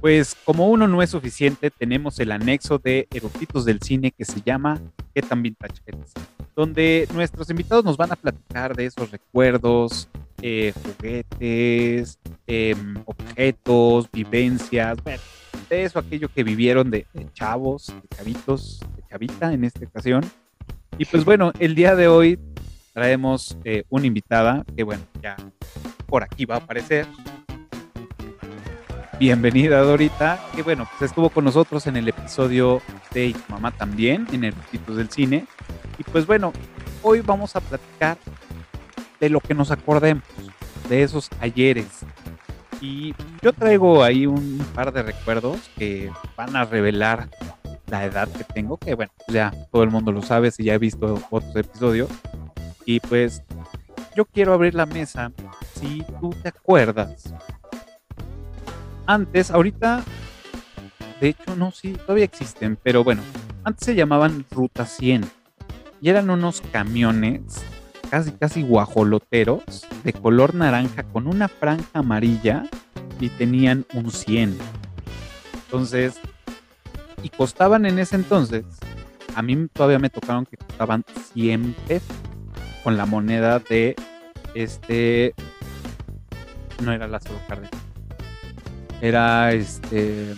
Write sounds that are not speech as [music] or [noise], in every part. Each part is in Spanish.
Pues como uno no es suficiente, tenemos el anexo de Eructitos del Cine que se llama ¿Qué tan vintage eres? Donde nuestros invitados nos van a platicar de esos recuerdos, eh, juguetes, em, objetos, vivencias, bueno, de eso, aquello que vivieron de, de chavos, de chavitos, de chavita en esta ocasión. Y pues bueno, el día de hoy traemos eh, una invitada que bueno, ya por aquí va a aparecer. Bienvenida Dorita, que bueno, pues estuvo con nosotros en el episodio de Tu Mamá también, en el Rutitos del Cine. Y pues bueno, hoy vamos a platicar de lo que nos acordemos, de esos ayeres. Y yo traigo ahí un par de recuerdos que van a revelar la edad que tengo, que bueno, ya todo el mundo lo sabe si ya he visto otros episodios. Y pues yo quiero abrir la mesa si tú te acuerdas. Antes, ahorita, de hecho, no, sí, todavía existen, pero bueno, antes se llamaban Ruta 100 y eran unos camiones casi, casi guajoloteros de color naranja con una franja amarilla y tenían un 100. Entonces, y costaban en ese entonces, a mí todavía me tocaron que costaban 100 pesos con la moneda de este no era Lázaro Cárdenas era este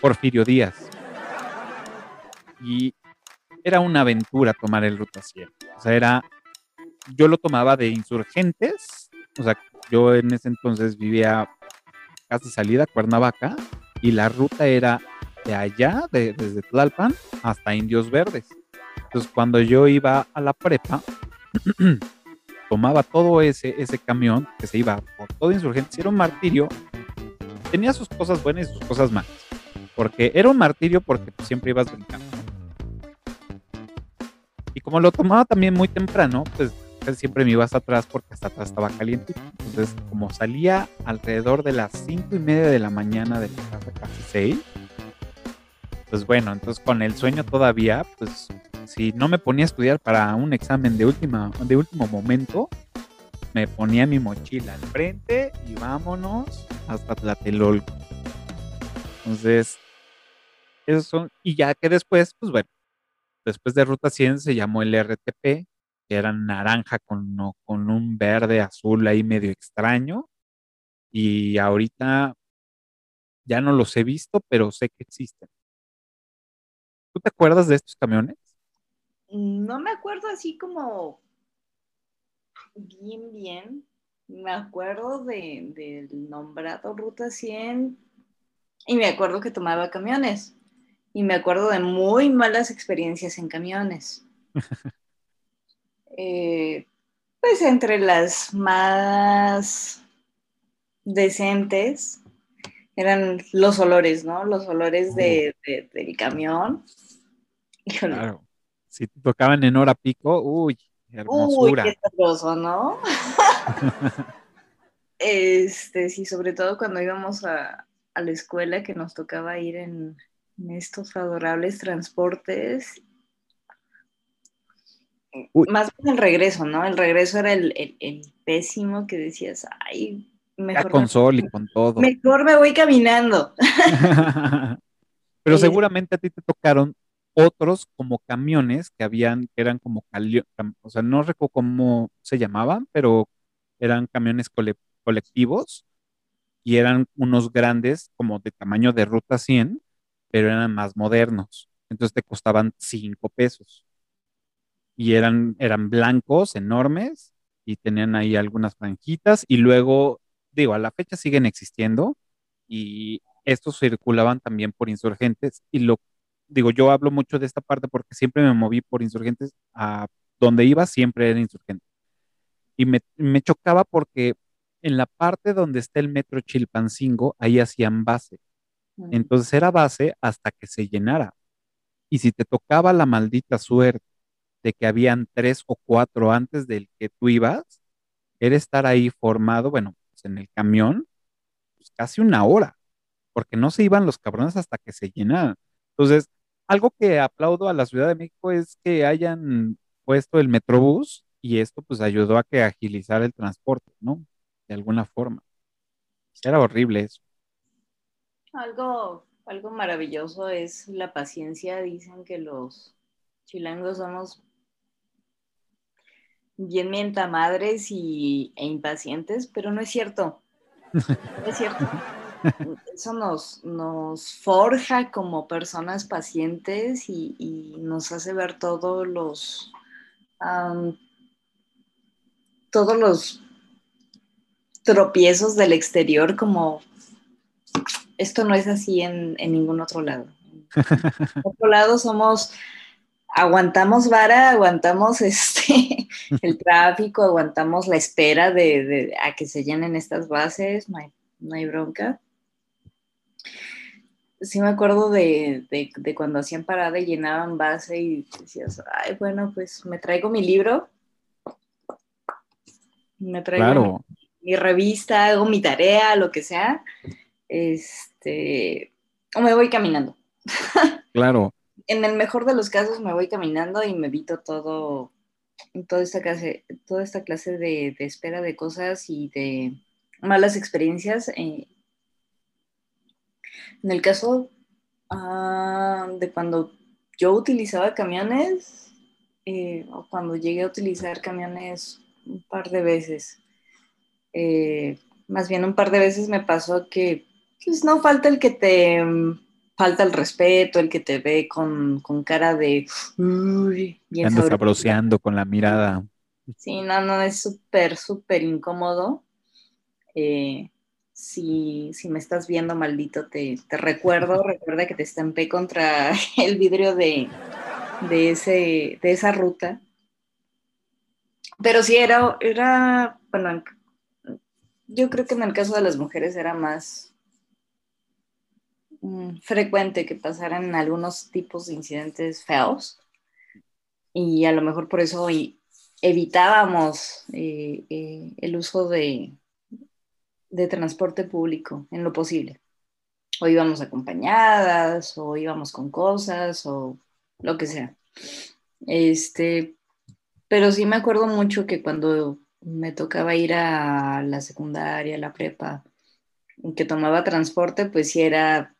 Porfirio Díaz. Y era una aventura tomar el ruta 100 o sea era yo lo tomaba de insurgentes o sea yo en ese entonces vivía casi salida Cuernavaca y la ruta era de allá de, desde Tlalpan hasta Indios Verdes. Entonces cuando yo iba a la prepa [clears throat] tomaba todo ese, ese camión que se iba por todo insurgente, era un martirio, tenía sus cosas buenas y sus cosas malas, porque era un martirio porque siempre ibas brincando. Y como lo tomaba también muy temprano, pues siempre me ibas atrás porque hasta atrás estaba caliente. Entonces, como salía alrededor de las cinco y media de la mañana de la casa, casi seis, pues bueno, entonces con el sueño todavía, pues si no me ponía a estudiar para un examen de, última, de último momento, me ponía mi mochila al frente y vámonos hasta Tlatelolco. Entonces, esos son, y ya que después, pues bueno, después de Ruta 100 se llamó el RTP, que era naranja con, con un verde azul ahí medio extraño, y ahorita ya no los he visto, pero sé que existen. ¿Tú te acuerdas de estos camiones? No me acuerdo así como bien, bien. Me acuerdo de, del nombrado Ruta 100 y me acuerdo que tomaba camiones. Y me acuerdo de muy malas experiencias en camiones. [laughs] Eh, pues entre las más decentes eran los olores, ¿no? Los olores de, del camión. Claro. Si te tocaban en hora pico, uy, hermosura. Uy, qué sabroso, ¿no? [laughs] este, sí, sobre todo cuando íbamos a, la escuela que nos tocaba ir en, estos adorables transportes. Más bien el regreso, ¿no? El regreso era el, pésimo que decías, ay, mejor. con sol y con todo. Mejor me voy caminando. [laughs] Pero seguramente a ti te tocaron otros como camiones que habían, que eran como, o sea, no recuerdo cómo se llamaban, pero eran camiones colectivos y eran unos grandes como de tamaño de ruta 100, pero eran más modernos. Entonces te costaban 5 pesos. Y eran, eran blancos, enormes, y tenían ahí algunas franjitas. Y luego, digo, a la fecha siguen existiendo. Y estos circulaban también por insurgentes. Y lo digo, yo hablo mucho de esta parte porque siempre me moví por insurgentes, a donde iba siempre era insurgente. Y me, chocaba porque en la parte donde está el metro Chilpancingo, ahí hacían base. Entonces era base hasta que se llenara. Y si te tocaba la maldita suerte de que habían tres o cuatro antes del que tú ibas, era estar ahí formado, bueno, pues en el camión, pues casi una hora, porque no se iban los cabrones hasta que se llenaran. Entonces, algo que aplaudo a la Ciudad de México es que hayan puesto el Metrobús y esto pues ayudó a que agilizar el transporte, ¿no? De alguna forma. Era horrible eso. Algo, algo maravilloso es la paciencia. Dicen que los chilangos somos bien mientamadres y, e impacientes, pero no es cierto. No es cierto. [laughs] Eso nos, nos forja como personas pacientes y, nos hace ver todos los todos los tropiezos del exterior como esto no es así en, ningún otro lado. En otro lado somos, aguantamos vara, aguantamos [laughs] este, el tráfico, aguantamos la espera de, a que se llenen estas bases, no hay, bronca. Sí me acuerdo de, cuando hacían parada y llenaban base y decías, ay, bueno, pues me traigo mi libro, me traigo mi revista, hago mi tarea, lo que sea, este, o me voy caminando. [laughs] Claro. en el mejor de los casos me voy caminando y me evito todo, toda esta clase, toda esta clase de, espera de cosas y de malas experiencias. Eh, en el caso ah, de cuando yo utilizaba camiones, eh, o cuando llegué a utilizar camiones un par de veces, eh, más bien un par de veces me pasó que pues no falta el que te mm, falta el respeto, el que te ve con, cara de uy, bien con la mirada. Sí, no, no, es súper, súper incómodo. Eh, si, me estás viendo, maldito, te, recuerdo, [laughs] recuerda que te estampé contra [laughs] el vidrio de, de, ese, de esa ruta. Pero sí, era, era, bueno, yo creo que en el caso de las mujeres era más mm, frecuente que pasaran algunos tipos de incidentes feos y a lo mejor por eso evitábamos eh, eh, el uso de, de transporte público en lo posible. O íbamos acompañadas, o íbamos con cosas, o lo que sea. Este, pero sí me acuerdo mucho que cuando me tocaba ir a la secundaria, la prepa, que tomaba transporte, pues sí era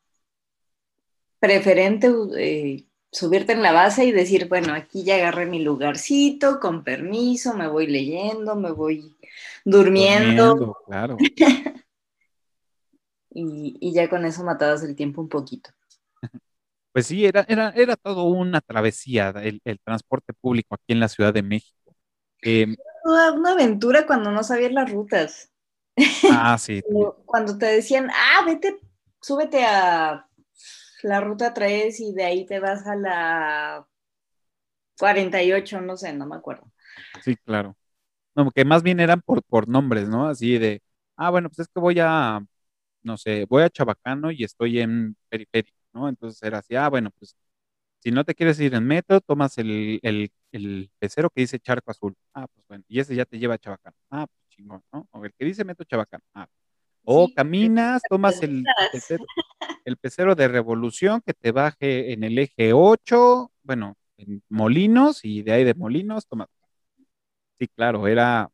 preferente eh, subirte en la base y decir, bueno, aquí ya agarré mi lugarcito, con permiso, me voy leyendo, me voy durmiendo. claro. [laughs] y, ya con eso matabas el tiempo un poquito. [laughs] Pues sí, era, era, era todo una travesía el, transporte público aquí en la Ciudad de México. Em, una aventura cuando no sabías las rutas. Ah, [laughs] sí. cuando te decían, ah, vete, súbete a la ruta 3 y de ahí te vas a la 48, no sé, no me acuerdo. Sí, claro. No, que más bien eran por, por nombres, ¿no? Así de, ah, bueno, pues es que voy a, no sé, voy a Chabacano y estoy en periférico, ¿no? Entonces era así, ah, bueno, pues si no te quieres ir en metro, tomas el, el, el pecero que dice Charco Azul. Ah, pues bueno, y ese ya te lleva a Chabacano. Ah, pues chingón, ¿no? O el que dice metro Chabacano. Ah, o caminas, tomas el, el, pecero, de revolución que te baje en el eje 8, bueno, en Molinos, y de ahí de Molinos tomas. Sí, claro, era,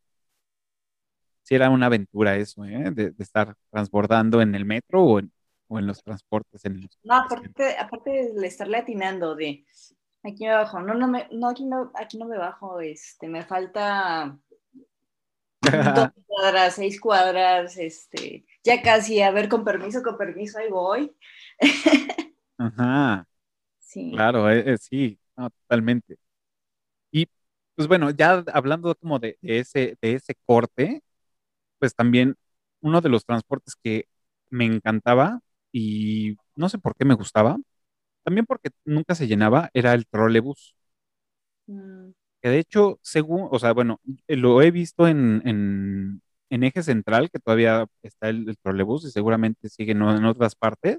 sí era una aventura eso, ¿eh? de, estar transbordando en el metro o en, o en los transportes. En no, aparte, aparte de estarle atinando de aquí me bajo, no, no, me, no, aquí no, aquí no me bajo, este, me falta dos [laughs] cuadras, seis cuadras, este, ya casi, a ver, con permiso, con permiso, ahí voy. [laughs] Ajá. Sí. Claro, eh, eh, sí, totalmente. Pues bueno, ya hablando como de, ese, de ese corte, pues también uno de los transportes que me encantaba y no sé por qué me gustaba, también porque nunca se llenaba, era el trolebús. Mm. Que de hecho, según, o sea, bueno, lo he visto en, en, Eje Central, que todavía está el, trolebús y seguramente sigue en, otras partes,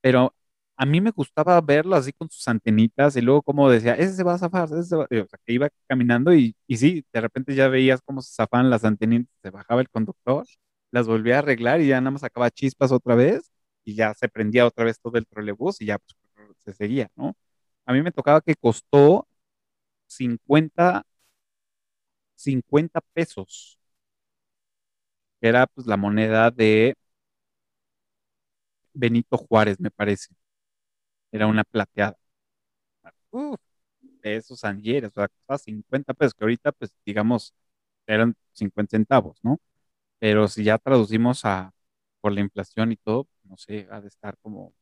pero a mí me gustaba verlo así con sus antenitas y luego como decía, ese se va a zafar, ese se va, o sea, que iba caminando y, sí, de repente ya veías cómo se zafaban las antenitas, se bajaba el conductor, las volvía a arreglar y ya nada más sacaba chispas otra vez y ya se prendía otra vez todo el trolebús y ya pues, se seguía, ¿no? A mí me tocaba que costó 50, 50 pesos, era pues la moneda de Benito Juárez, me parece. Era una plateada. Uf, de esos anjeres, o sea, costaba 50 pesos, que ahorita, pues, digamos, eran 50 centavos, ¿no? Pero si ya traducimos a por la inflación y todo, no sé, ha de estar como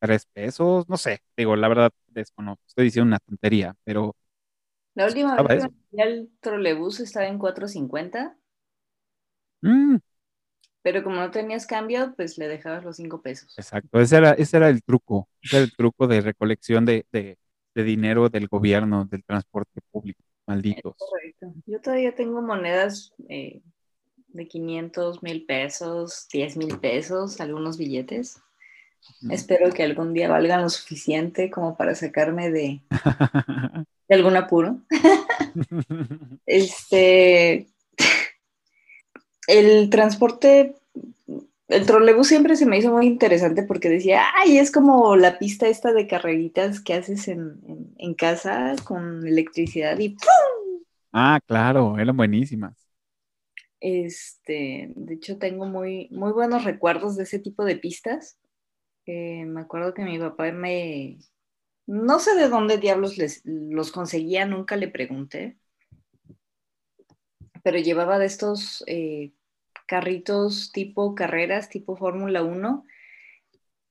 tres pesos, no sé, digo, la verdad desconozco, estoy diciendo una tontería, pero La última vez que el trolebús estaba en 4.50. Mm. Pero como no tenías cambio, pues le dejabas los cinco pesos. Exacto, ese era, ese era el truco, ese era el truco de recolección de, de, de dinero del gobierno, del transporte público, malditos. Correcto. Yo todavía tengo monedas eh, de 500 mil pesos, 10 mil pesos, algunos billetes. Espero que algún día valgan lo suficiente como para sacarme de, [laughs] de algún apuro. [laughs] este, el transporte, el trolebús siempre se me hizo muy interesante porque decía, ay, es como la pista esta de carreritas que haces en, en casa con electricidad y ¡pum! Ah, claro, eran buenísimas. Este, de hecho, tengo muy, muy buenos recuerdos de ese tipo de pistas. Eh, me acuerdo que mi papá me... No sé de dónde diablos les, los conseguía, nunca le pregunté, pero llevaba de estos eh, carritos tipo carreras, tipo Fórmula 1,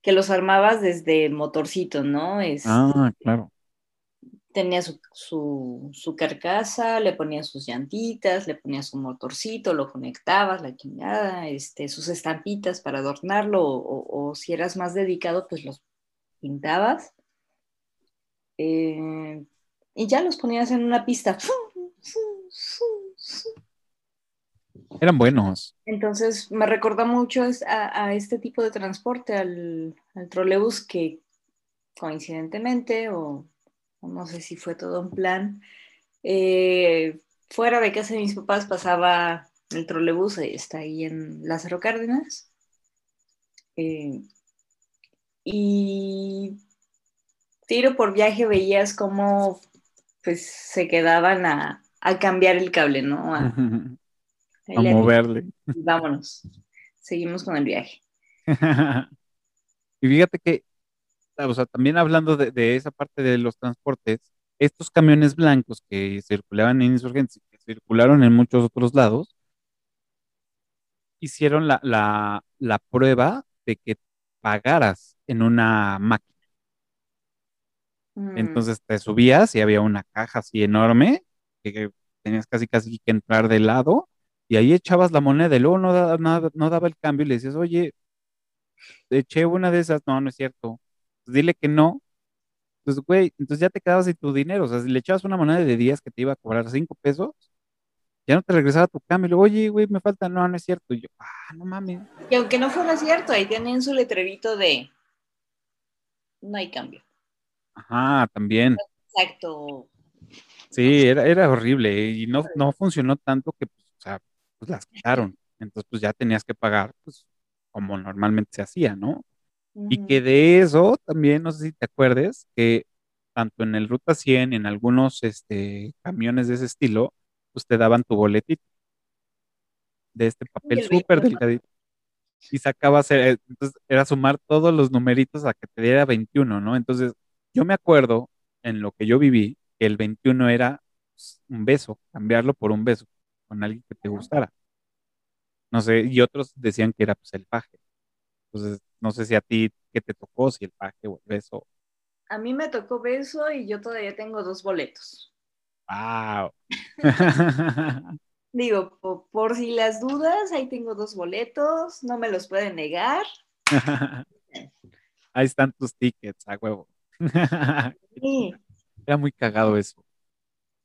que los armabas desde motorcito, ¿no? Es, ah, claro tenía su, su, carcasa, le ponía sus llantitas, le ponía su motorcito, lo conectabas, la chingada, este, sus estampitas para adornarlo, o, si eras más dedicado, pues los pintabas. Eh, y ya los ponías en una pista. Eran buenos. Entonces me recordó mucho a, este tipo de transporte, al, al trolebús que coincidentemente o no sé si fue todo un plan. Eh, fuera de casa de mis papás pasaba el trolebús, está ahí en Lázaro Cárdenas. Eh, y tiro por viaje veías cómo pues se quedaban a, cambiar el cable, ¿no? A, a moverle. Vámonos, seguimos con el viaje. [laughs] y fíjate que o sea, también hablando de, esa parte de los transportes, estos camiones blancos que circulaban en insurgencia, que circularon en muchos otros lados, hicieron la, la, prueba de que pagaras en una máquina. Mm. Entonces te subías y había una caja así enorme que tenías casi casi que entrar de lado y ahí echabas la moneda y luego no, no daba el cambio y le decías, oye, eché una de esas, no, no es cierto, pues, dile que no. Entonces, güey, entonces ya te quedabas sin tu dinero. O sea, si le echabas una moneda de 10 que te iba a cobrar 5 pesos, ya no te regresaba tu cambio. Y luego, oye, güey, me falta. No, no es cierto. Y yo, ah, no mames. Y aunque no fuera cierto, ahí tienen su letrerito de no hay cambio. Ajá, también. Exacto. Sí, era, era horrible y no, no funcionó tanto que, pues, o sea, pues las quitaron. Entonces, pues ya tenías que pagar, pues, como normalmente se hacía, ¿no? Y que de eso también, no sé si te acuerdes, que tanto en el Ruta 100 y en algunos este, camiones de ese estilo, pues te daban tu boletito de este papel súper delgadito. Y sacabas, eh, entonces era sumar todos los numeritos a que te diera 21, ¿no? Entonces, yo me acuerdo en lo que yo viví, que el 21 era pues, un beso, cambiarlo por un beso con alguien que te gustara. No sé, y otros decían que era pues el paje. Entonces, no sé si a ti, ¿qué te tocó? Si el paje o el beso. A mí me tocó beso y yo todavía tengo dos boletos. ¡Wow! [laughs] Digo, por, si las dudas, ahí tengo dos boletos, no me los pueden negar. [laughs] ahí están tus tickets, a huevo. [laughs] sí. Era muy cagado eso.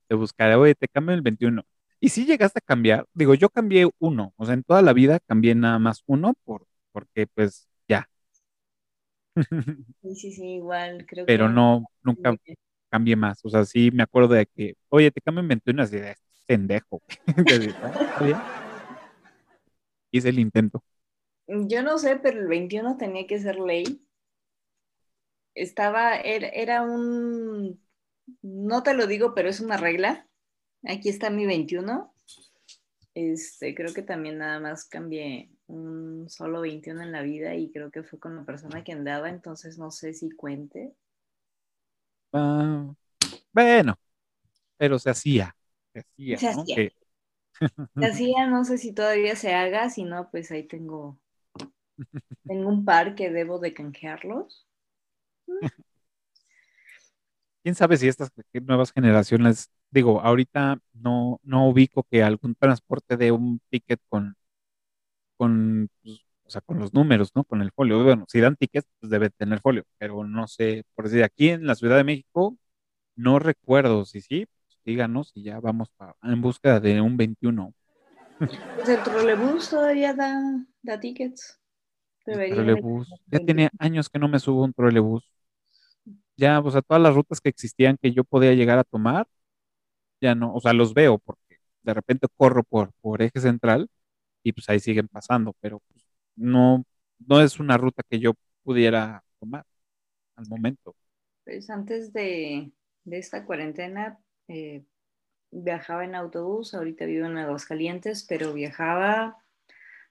Te buscaré, oye, te cambio el 21. Y si llegaste a cambiar, digo, yo cambié uno, o sea, en toda la vida cambié nada más uno por porque pues ya. Sí, sí, sí, igual, creo Pero no, nunca cambié más. O sea, sí me acuerdo de que, oye, te cambio en 21, así de pendejo. [laughs] Hice el intento. Yo no sé, pero el 21 tenía que ser ley. Estaba, era, era un, no te lo digo, pero es una regla. Aquí está mi 21 Este, creo que también nada más cambié un solo 21 en la vida y creo que fue con la persona que andaba, entonces no sé si cuente. Ah, bueno, pero se hacía. Se hacía, Se ¿no? hacía. Que- Se hacía, no sé si todavía se haga, si no, pues ahí tengo, [laughs] tengo un par que debo de canjearlos. [laughs] quién sabe si estas nuevas generaciones, digo, ahorita no, no ubico que algún transporte de un ticket con, con, pues, o sea, con los números, ¿no? Con el folio. Bueno, si dan tickets, pues debe tener folio, pero no sé, por decir, aquí en la Ciudad de México, no recuerdo si sí, pues, díganos y ya vamos pa- en búsqueda de un 21. Pues el trolebús todavía da, da tickets. Debería de trolebús. Ya 21. tiene años que no me subo un trolebús. Ya, o sea, todas las rutas que existían que yo podía llegar a tomar, ya no, o sea, los veo porque de repente corro por, por eje central y pues ahí siguen pasando, pero pues, no, no es una ruta que yo pudiera tomar al momento. Pues antes de, de esta cuarentena eh, viajaba en autobús, ahorita vivo en Aguascalientes, pero viajaba,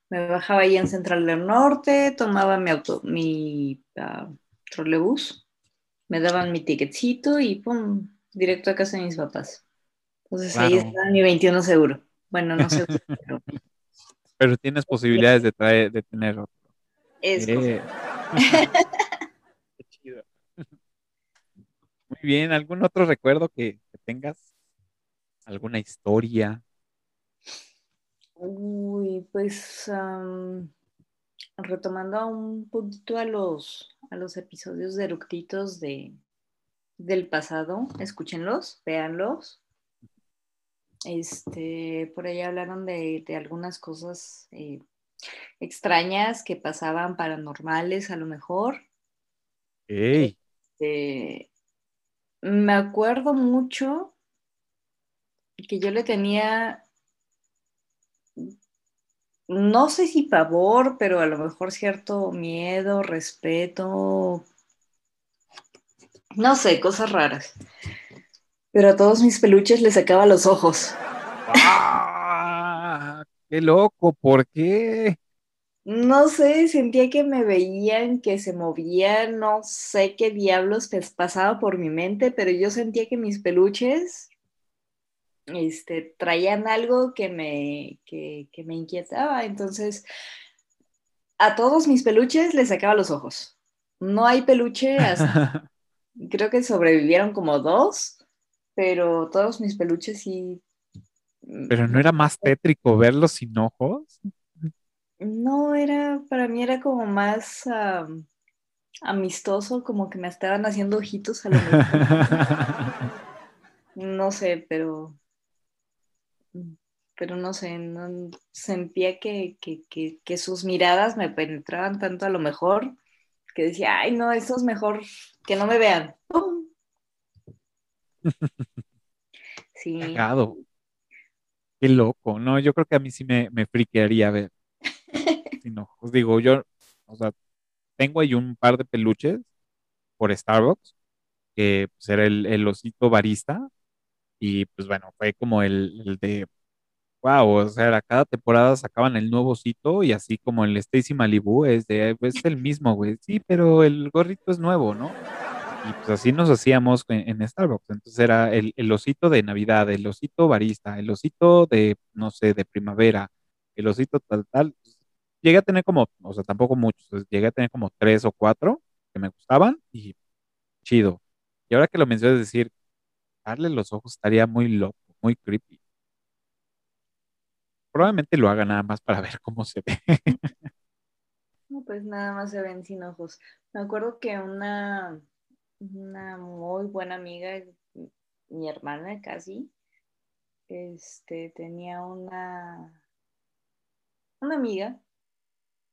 me bajaba ahí en Central del Norte, tomaba mi auto, mi ah, trolebús, me daban mi ticketcito y pum, directo a casa de mis papás. Entonces ahí está mi 21 seguro. Bueno, no seguro, [laughs] pero Pero tienes posibilidades de traer, de tener otro. es Eh. [laughs] Qué chido. Muy bien, ¿algún otro recuerdo que, que tengas? ¿Alguna historia? Uy, pues am, retomando un poquito a los, a los episodios de eructitos de, del pasado, escúchenlos, véanlos. Este, por ahí hablaron de, de algunas cosas eh, extrañas que pasaban paranormales a lo mejor. ¡Ey! Este, me acuerdo mucho que yo le tenía, no sé si pavor, pero a lo mejor cierto miedo, respeto, no sé, cosas raras. Pero a todos mis peluches les sacaba los ojos. ¡Ah! ¡Qué loco! ¿Por qué? No sé, sentía que me veían, que se movían, no sé qué diablos pasaba por mi mente, pero yo sentía que mis peluches este, traían algo que me, que, que me inquietaba. Entonces, a todos mis peluches les sacaba los ojos. No hay peluche, hasta, [laughs] creo que sobrevivieron como dos, pero todos mis peluches sí. Pero no era más tétrico verlos sin ojos. No, era, para mí era como más am, amistoso, como que me estaban haciendo ojitos a lo mejor. [laughs] No sé, pero, pero no sé, no, sentía que, que, que, que sus miradas me penetraban tanto a lo mejor que decía, ay, no, esto es mejor que no me vean. ¡Pum! [laughs] Sí, Cagado. Qué loco. No, yo creo que a mí sí me, me friquearía ver [laughs] sin ojos. Digo, yo, o sea, tengo ahí un par de peluches por Starbucks, que pues era el, el osito barista, y pues bueno, fue como el, el de, wow, o sea, era cada temporada sacaban el nuevo osito, y así como el Stacy Malibu es de, pues el mismo, güey, sí, pero el gorrito es nuevo, ¿no? Y pues así nos hacíamos en, Starbucks. Entonces era el, el osito de Navidad, el osito barista, el osito de, no sé, de primavera, el osito tal, tal. Llegué a tener como, o sea, tampoco muchos, llegué a tener como tres o cuatro que me gustaban y chido. Y ahora que lo mencionas, decir, darle los ojos estaría muy loco, muy creepy. Probablemente lo haga nada más para [laughs] ver cómo se ve. no, pues nada más se ven sin ojos. Me acuerdo que una, una muy buena amiga, mi hermana casi, este, tenía una, una amiga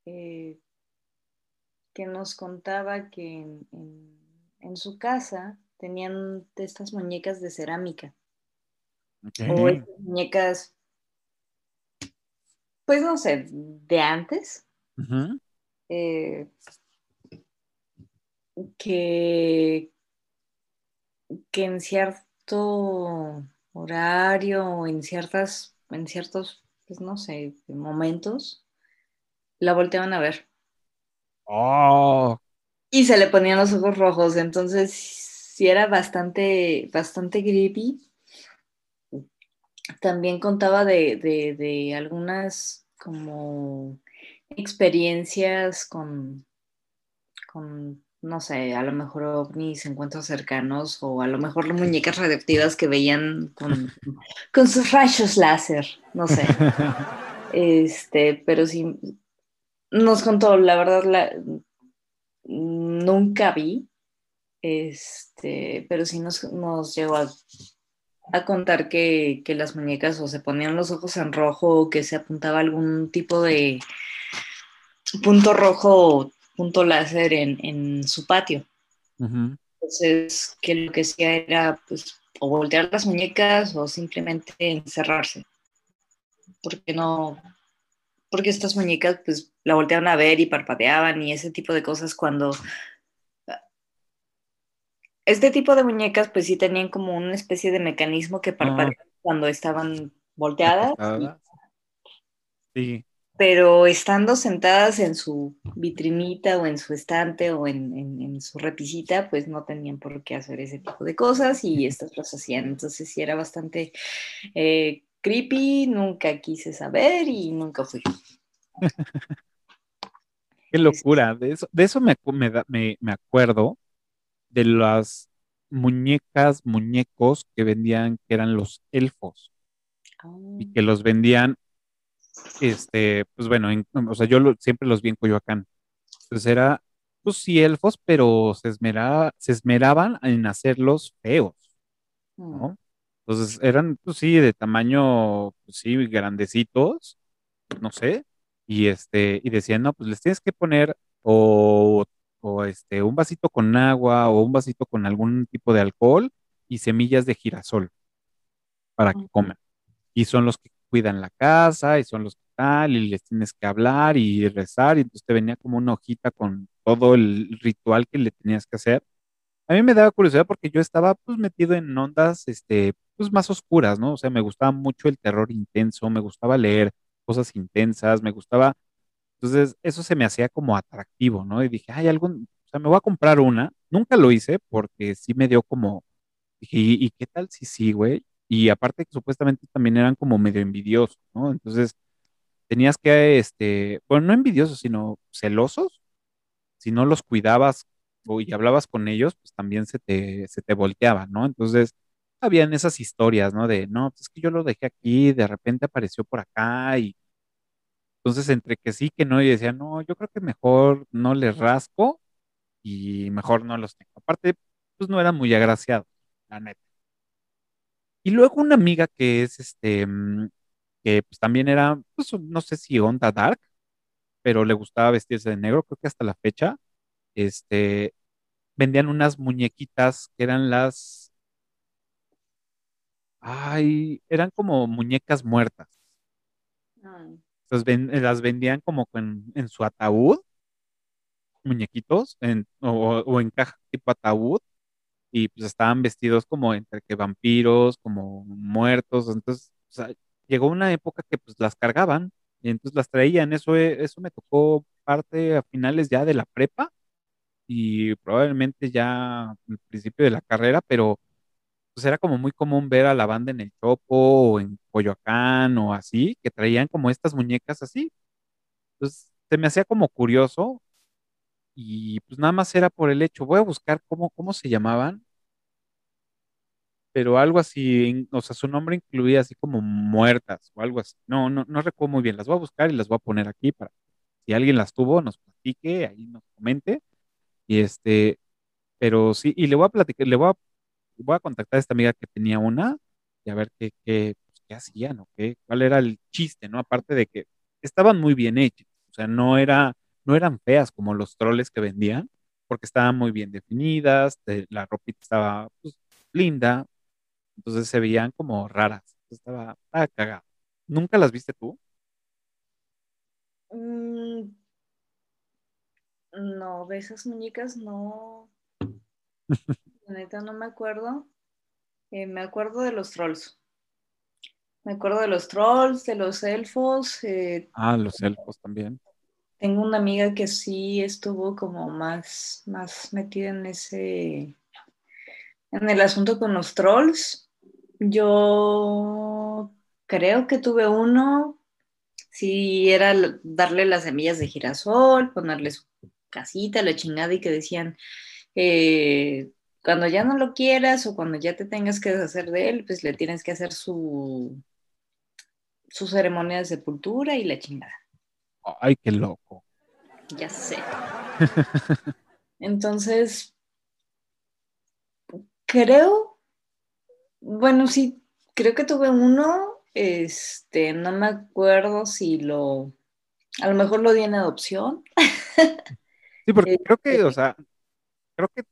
eh, que nos contaba que en, en, en, su casa tenían estas muñecas de cerámica. Okay. O estas muñecas, pues no sé, de antes. Uh -huh. eh, que, que en cierto horario o en ciertas en ciertos pues no sé, momentos, la volteaban a ver. Oh. Y se le ponían los ojos rojos, entonces sí era bastante, bastante creepy. También contaba de, de, de algunas como experiencias con, con, no sé, a lo mejor ovnis, encuentros cercanos o a lo mejor muñecas radioactivas que veían con, con sus rayos láser, no sé. Este, pero sí, nos contó, la verdad, la, nunca vi, este, pero sí nos, nos llegó a, a contar que, que, las muñecas o se ponían los ojos en rojo o que se apuntaba algún tipo de punto rojo punto láser en, en su patio. Entonces, que lo que hacía era pues o voltear las muñecas o simplemente encerrarse. Porque no, porque estas muñecas pues la volteaban a ver y parpadeaban y ese tipo de cosas cuando este tipo de muñecas pues sí tenían como una especie de mecanismo que parpadeaban cuando estaban volteadas. Sí. Pero estando sentadas en su vitrinita o en su estante o en, en- en su repisita, pues no tenían por qué hacer ese tipo de cosas y estas las hacían. Entonces sí era bastante eh, creepy, nunca quise saber y nunca fui. [laughs] Qué locura. De eso, de eso me, me, me, me acuerdo de las muñecas, muñecos que vendían, que eran los elfos, y que los vendían, este, pues bueno, en- o sea, yo lo- siempre los vi en Coyoacán. Entonces era, pues sí, elfos, pero se esmeraba, se esmeraban en hacerlos feos, Mm. ¿no? Entonces eran, pues sí, de tamaño, pues sí, grandecitos, no sé, y este, y decían, no, pues les tienes que poner o, o este, un vasito con agua o un vasito con algún tipo de alcohol y semillas de girasol para que coman. Y son los que cuidan la casa y son los que tal, y les tienes que hablar y rezar, y entonces te venía como una hojita con todo el ritual que le tenías que hacer. A mí me daba curiosidad porque yo estaba pues metido en ondas, este, pues más oscuras, ¿no? O sea, me gustaba mucho el terror intenso, me gustaba leer cosas intensas, me gustaba, entonces eso se me hacía como atractivo, ¿no? Y dije, hay algún, o sea, me voy a comprar una. Nunca lo hice porque sí me dio como, dije, ¿y, y qué tal si sí, güey? Y aparte que supuestamente también eran como medio envidiosos, ¿no? Entonces tenías que, este, bueno, no envidiosos, sino celosos si no los cuidabas o, y hablabas con ellos, pues también se te, se te volteaba, ¿no? Entonces, habían esas historias, ¿no? De, no, pues es que yo lo dejé aquí, de repente apareció por acá y entonces entre que sí, que no, y decía, no, yo creo que mejor no les rasco y mejor no los tengo. Aparte, pues no eran muy agraciados, la neta. Y luego una amiga que es, este, mm, que pues también era, pues no sé si onda dark, pero le gustaba vestirse de negro, creo que hasta la fecha, este, vendían unas muñequitas que eran las, ay, eran como muñecas muertas. Mm. Entonces ven- eh, las vendían como con- en su ataúd, muñequitos, en- o, o en caja tipo ataúd, y pues estaban vestidos como entre que vampiros, como muertos. Entonces, llegó una época que pues las cargaban y entonces las traían. Eso, e- eso me tocó parte a finales ya de la prepa y probablemente ya al principio de la carrera, pero pues era como muy común ver a la banda en el Chopo o en Coyoacán o así, que traían como estas muñecas así. Entonces se me hacía como curioso y pues nada más era por el hecho. Voy a buscar cómo, cómo se llamaban, pero algo así, o sea, su nombre incluía así como muertas o algo así. No, no, no recuerdo muy bien. Las voy a buscar y las voy a poner aquí para si alguien las tuvo, nos platique, ahí nos comente. Y este, pero sí, y le voy a platicar, le voy a voy a contactar a esta amiga que tenía una y a ver qué, qué, pues, hacían o qué, cuál era el chiste, ¿no? Aparte de que estaban muy bien hechas, o sea, no era, no eran feas como los troles que vendían, porque estaban muy bien definidas, de- la ropita estaba pues, linda, entonces se veían como raras, estaba, estaba cagado. ¿Nunca las viste tú? Mm, no, de esas muñecas no, [laughs] la neta no me acuerdo. Eh, me acuerdo de los trolls. Me acuerdo de los trolls, de los elfos. eh, Ah, los elfos también. Tengo una amiga que sí estuvo como más, más metida en ese, en el asunto con los trolls. Yo creo que tuve uno, sí era darle las semillas de girasol, ponerle su casita, la chingada y que decían, eh, cuando ya no lo quieras o cuando ya te tengas que deshacer de él, pues le tienes que hacer su, su ceremonia de sepultura y la chingada. Ay, qué loco. Ya sé. [laughs] Entonces, creo, bueno, sí, creo que tuve uno, este, no me acuerdo si lo, a lo mejor lo di en adopción. Sí, porque [laughs] creo que, Este- o sea, creo que,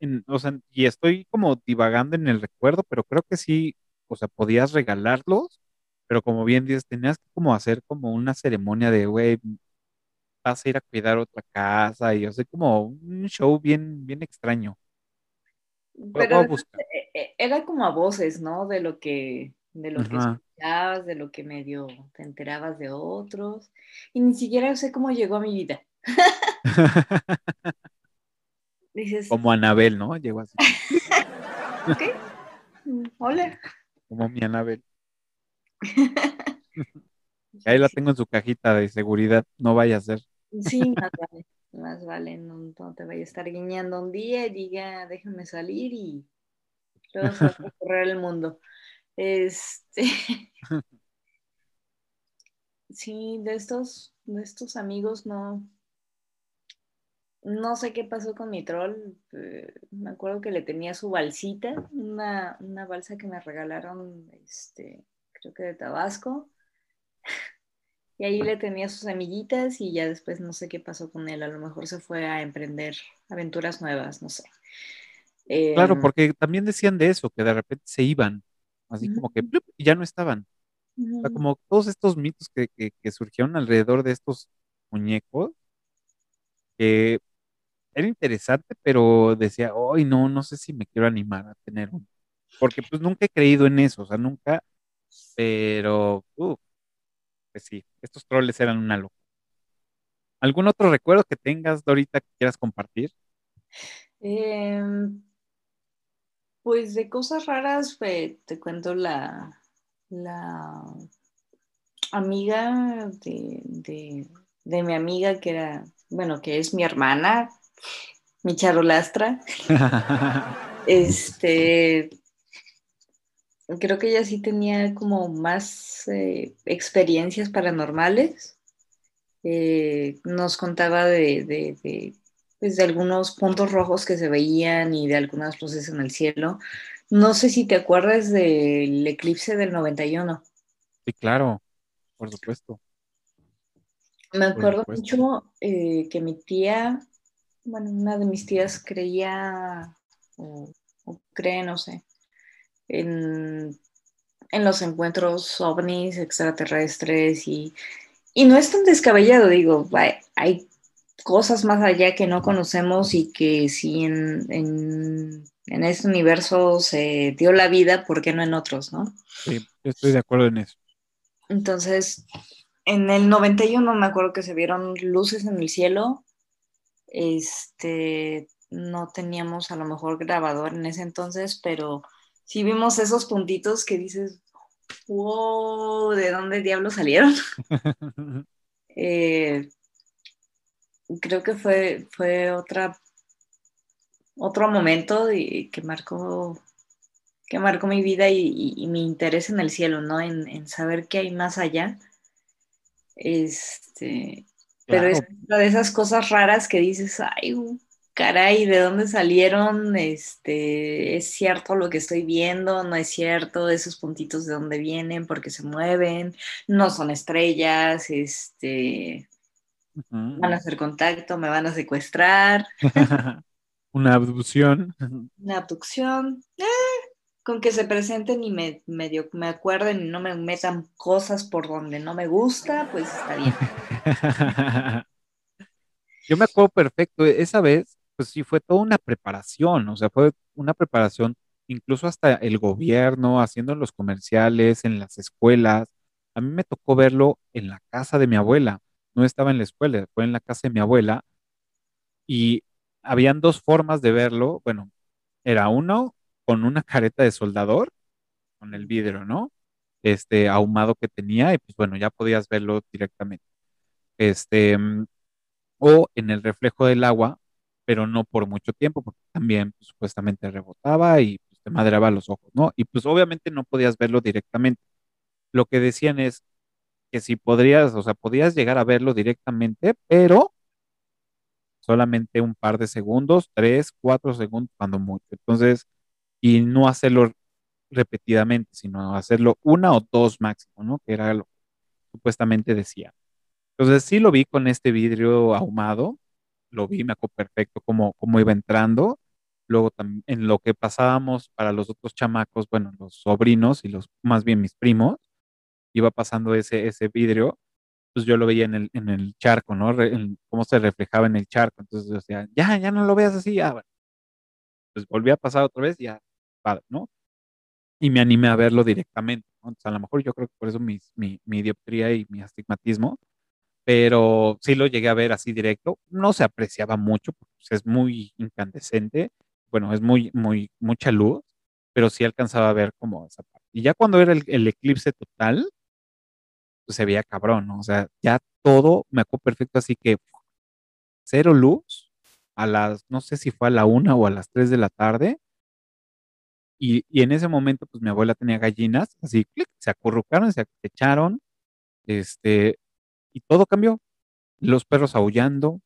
en- o sea, y estoy como divagando en el recuerdo, pero creo que sí, o sea, podías regalarlos, pero como bien dices, tenías que como hacer como una ceremonia de, güey, vas a ir a cuidar otra casa y, sea, como un show bien, bien extraño. Pero eh, eh, era como a voces, ¿no? De lo que, de lo que escuchabas, de lo que medio te enterabas de otros. Y ni siquiera sé cómo llegó a mi vida. [laughs] Dices, Como Anabel, ¿no? Llegó así, [laughs] ok, mm, hola. como mi Anabel. [laughs] Ahí la tengo en su cajita de seguridad, no vaya a ser. Sí, [laughs] más vale, más vale, no, no te vaya a estar guiñando un día y diga, déjame salir y luego se va a [laughs] recorrer el mundo. Este, sí, de estos, de estos amigos no, no sé qué pasó con mi troll. eh, me acuerdo que le tenía su balsita, una, una balsa que me regalaron, este, creo que de Tabasco. [laughs] Y ahí le tenía sus semillitas y ya después no sé qué pasó con él. A lo mejor se fue a emprender aventuras nuevas, no sé. Claro, Em, porque también decían de eso, que de repente se iban, así como que. ¡plup! y ya no estaban. O sea, ujú. como todos estos mitos que, que, que surgieron alrededor de estos muñecos, que era interesante, pero decía, hoy no, no sé si me quiero animar a tener uno. Porque pues nunca he creído en eso, o sea, nunca, pero, uh, pues sí, estos troles eran una locura. ¿Algún otro recuerdo que tengas, Dorita, que quieras compartir? Em, pues de cosas raras, eh, te cuento la, la amiga de, de, de mi amiga que era, bueno, que es mi hermana, mi charolastra. [laughs] Este, creo que ella sí tenía como más eh, experiencias paranormales. Eh, nos contaba de, de, de, pues, de algunos puntos rojos que se veían y de algunas luces en el cielo. No sé si te acuerdas del eclipse del 91. Sí, claro, por supuesto, Me acuerdo supuesto. mucho eh, que mi tía, bueno, una de mis tías creía o, o cree, no sé, en, en los encuentros ovnis extraterrestres y, y no es tan descabellado, digo, hay, hay cosas más allá que no conocemos y que si en, en, en este universo se dio la vida, ¿por qué no en otros, no? Sí, estoy de acuerdo en eso. Entonces, en el 91 me acuerdo que se vieron luces en el cielo. Este, no teníamos a lo mejor grabador en ese entonces, pero sí vimos esos puntitos que dices, wow, ¿de dónde diablos salieron? [laughs] Eh, creo que fue, fue otra, otro momento y que marcó que marcó mi vida y, y, y, mi interés en el cielo, ¿no? En, en saber qué hay más allá. Este, Claro. pero es una de esas cosas raras que dices, ay, caray, ¿de dónde salieron? Este, ¿es cierto lo que estoy viendo? ¿No es cierto? Esos puntitos de dónde vienen, porque se mueven, no son estrellas, este, van a hacer contacto, me van a secuestrar, [laughs] Una abducción. una abducción. Eh, con que se presenten y me medio me acuerden y no me metan cosas por donde no me gusta, pues está bien. [laughs] Yo me acuerdo perfecto, esa vez, pues sí fue toda una preparación, o sea, fue una preparación incluso hasta el gobierno haciendo los comerciales, en las escuelas. A mí me tocó verlo en la casa de mi abuela. No estaba en la escuela, fue en la casa de mi abuela. Y habían dos formas de verlo. Bueno, era uno con una careta de soldador, con el vidrio, ¿no? Este ahumado que tenía, y pues bueno, ya podías verlo directamente. Este, mm, o en el reflejo del agua, pero no por mucho tiempo, porque también pues, supuestamente rebotaba y pues, te madreaba los ojos, ¿no? Y pues obviamente no podías verlo directamente. Lo que decían es que si podrías, o sea, podías llegar a verlo directamente, pero solamente un par de segundos, tres, cuatro segundos, cuando mucho. Entonces, y no hacerlo repetidamente, sino hacerlo una o dos máximo, ¿no? Que era lo que supuestamente decía. Entonces sí lo vi con este vidrio ahumado, lo vi, me acuerdo perfecto cómo, cómo iba entrando. Luego en lo que pasábamos para los otros chamacos, bueno, los sobrinos y los, más bien mis primos, iba pasando ese, ese vidrio, pues yo lo veía en el, en el charco, ¿no? cómo se reflejaba en el charco. Entonces yo decía, ya, ya no lo veas así, ah, bueno. Pues volví a pasar otra vez, ya, padre, ¿no? Y me animé a verlo directamente, ¿no? Entonces a lo mejor yo creo que por eso mi, mi, mi dioptría y mi astigmatismo pero sí lo llegué a ver así directo. No se apreciaba mucho, porque pues, es muy incandescente, bueno, es muy, muy, mucha luz, pero sí alcanzaba a ver como esa parte. Y ya cuando era el, eclipse total, pues se veía cabrón, ¿no? O sea, ya todo me acuerdo perfecto, así que cero luz a las, no sé si fue a la una o a las tres de la tarde. Y, y en ese momento, pues mi abuela tenía gallinas, así, clic, se acurrucaron, se echaron, este, y todo cambió. Los perros aullando,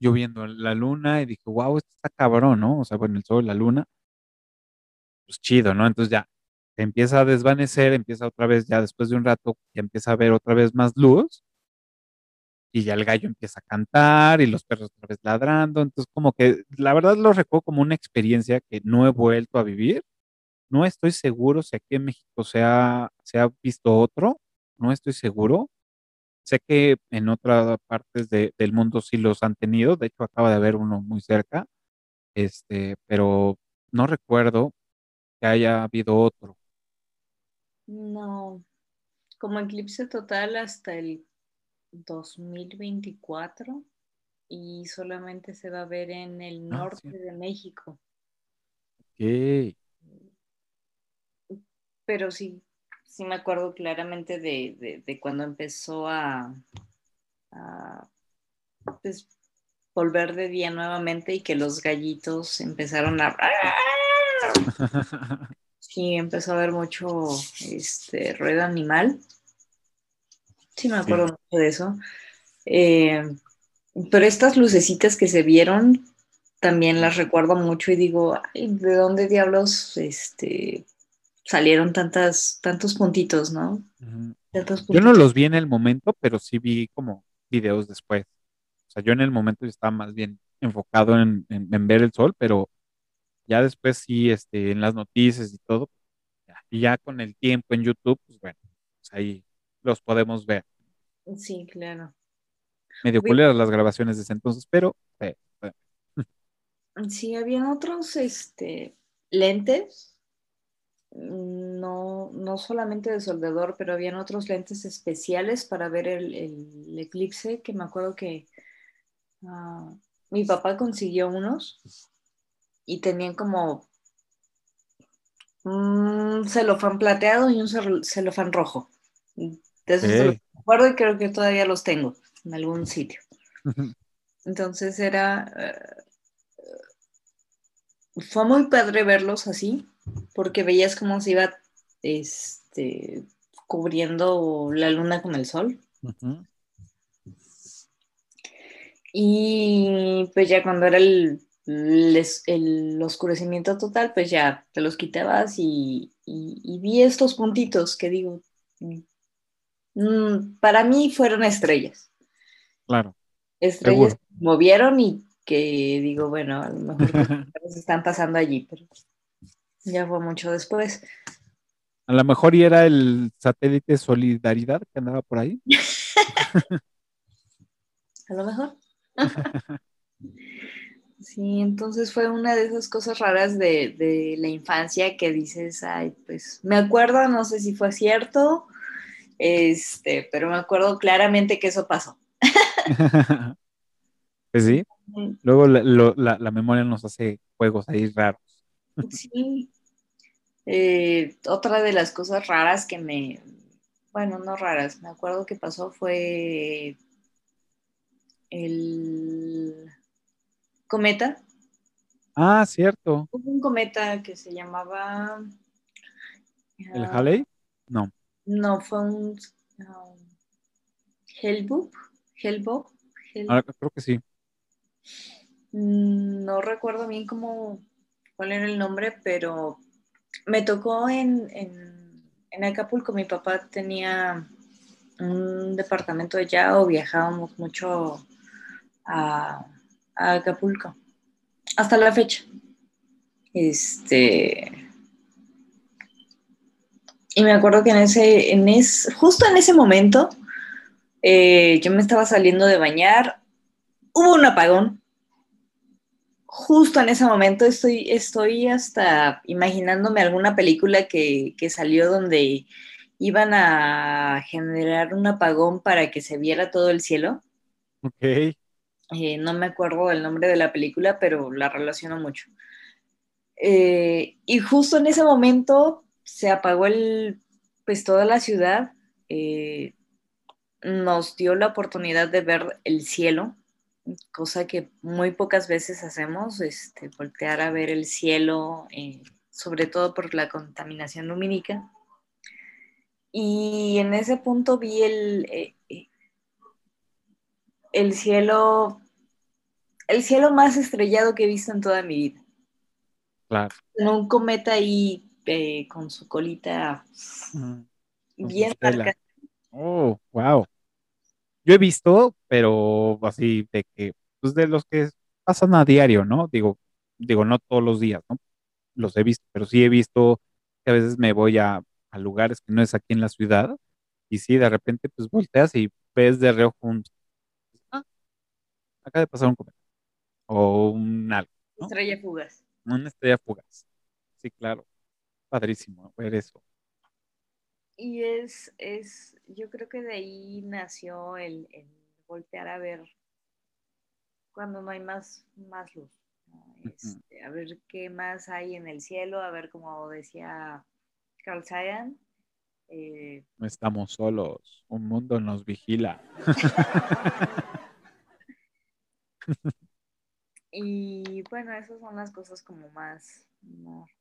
yo viendo la luna y dije, wow, esto está cabrón, ¿no? O sea, bueno, el sol, la luna, pues chido, ¿no? Entonces ya empieza a desvanecer, empieza otra vez, ya después de un rato, ya empieza a ver otra vez más luz y ya el gallo empieza a cantar y los perros otra vez ladrando. Entonces, como que la verdad lo recuerdo como una experiencia que no he vuelto a vivir. No estoy seguro si aquí en México se ha, se ha visto otro, no estoy seguro, Sé que en otras partes del mundo sí los han tenido, de hecho acaba de haber uno muy cerca, este, pero no recuerdo que haya habido otro. No, como eclipse total hasta el 2024 y solamente se va a ver en el ah, norte de México. Ok. Pero sí, sí me acuerdo claramente de, cuando empezó a, pues, volver de día nuevamente y que los gallitos empezaron a... [laughs] Sí, empezó a haber mucho este, ruido animal. Sí, me acuerdo mucho de eso. Eh, pero estas lucecitas que se vieron, también las recuerdo mucho y digo, ¿de dónde diablos este, salieron tantas, tantos puntitos, ¿no? Yo no los vi en el momento, pero sí vi como videos después. O sea, yo en el momento estaba más bien enfocado en, ver el sol, pero ya después sí, este, en las noticias y todo, y ya con el tiempo en YouTube, pues bueno, pues ahí los podemos ver. Sí, claro. Medio culeras las grabaciones de ese entonces, pero... Sí, habían otros este, lentes no, no solamente de soldador, pero habían otros lentes especiales para ver el, eclipse, que me acuerdo que ah, mi papá consiguió unos y tenían como un celofán plateado y un celofán rojo. De eso me acuerdo y creo que todavía los tengo en algún sitio. [laughs] Entonces era... Fue muy padre verlos así porque veías cómo se iba este, cubriendo la luna con el sol. Y pues ya cuando era el, el, oscurecimiento total, pues ya te los quitabas y, vi estos puntitos que digo, mm, para mí fueron estrellas. Claro. Estrellas que movieron y que digo, bueno, a lo mejor [laughs] se están pasando allí, pero ya fue mucho después. A lo mejor y era el satélite Solidaridad que andaba por ahí. [laughs] a lo mejor. Sí, entonces fue una de esas cosas raras de, la infancia que dices, ay, pues me acuerdo, no sé si fue cierto, este, pero me acuerdo claramente que eso pasó. [laughs] pues sí, luego la, la, memoria nos hace juegos ahí raros. sí, eh, otra de las cosas raras que me, bueno, no raras, me acuerdo que pasó fue el cometa. Ah, cierto. Hubo un cometa que se llamaba... ¿El ah, Halley? No. No, fue un um, Hellboop. Hellboop. Ah, creo que sí. Mm, no recuerdo bien cómo, cuál era el nombre, pero me tocó en, en, Acapulco. Mi papá tenía un departamento allá o viajábamos mucho a, Acapulco. Hasta la fecha. Este. Y me acuerdo que en ese, en ese, justo en ese momento, eh, yo me estaba saliendo de bañar, hubo un apagón, justo en ese momento estoy, estoy hasta imaginándome alguna película que, salió donde iban a generar un apagón para que se viera todo el cielo. Ok. Eh, no me acuerdo del nombre de la película, pero la relaciono mucho. Eh, y justo en ese momento se apagó el, pues toda la ciudad. Eh, nos dio la oportunidad de ver el cielo cosa que muy pocas veces hacemos, este, voltear a ver el cielo, eh, sobre todo por la contaminación lumínica. Y en ese punto vi el, eh, eh, el cielo, el cielo más estrellado que he visto en toda mi vida. Claro. un cometa ahí con su colita bien marcada. Oh, wow. Yo he visto, pero así de que, pues de los que pasan a diario, ¿no? Digo, digo, no todos los días, ¿no? Los he visto, pero sí he visto que a veces me voy a, lugares que no es aquí en la ciudad y sí, de repente pues volteas y ves de reojo un, ah, acaba de pasar un cometa o un algo. Estrella fugaz. Una estrella fugaz. Sí, claro. Padrísimo ver eso. Y es, es, yo creo que de ahí nació el, voltear a ver cuando no hay más, más luz. Este, a ver qué más hay en el cielo, a ver como decía Carl Sagan. Eh, no estamos solos, un mundo nos vigila. [laughs] y bueno, esas son las cosas como más,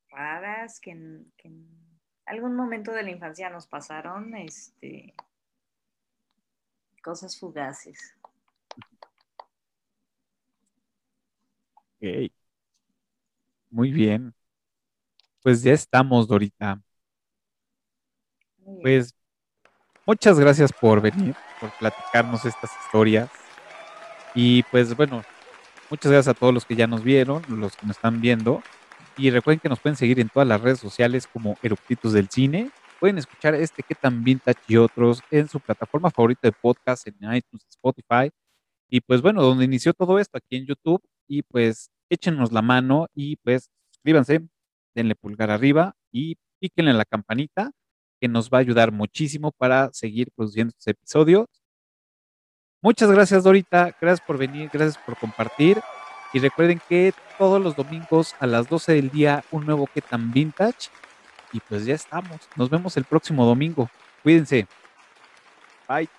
raras que, que algún momento de la infancia nos pasaron este, cosas fugaces. Ok. Muy bien. Pues ya estamos, Dorita. Pues muchas gracias por venir, por platicarnos estas historias. Y pues bueno, muchas gracias a todos los que ya nos vieron, los que nos están viendo. Y recuerden que nos pueden seguir en todas las redes sociales como Eruptitos del Cine. Pueden escuchar este que tan vintage y otros en su plataforma favorita de podcast, en iTunes, Spotify. Y pues bueno, donde inició todo esto, aquí en YouTube. Y pues échenos la mano y pues suscríbanse, denle pulgar arriba y píquenle en la campanita, que nos va a ayudar muchísimo para seguir produciendo estos episodios. Muchas gracias, Dorita. Gracias por venir, gracias por compartir. Y recuerden que todos los domingos a las 12 del día un nuevo que tan vintage. Y pues ya estamos. Nos vemos el próximo domingo. Cuídense. Bye.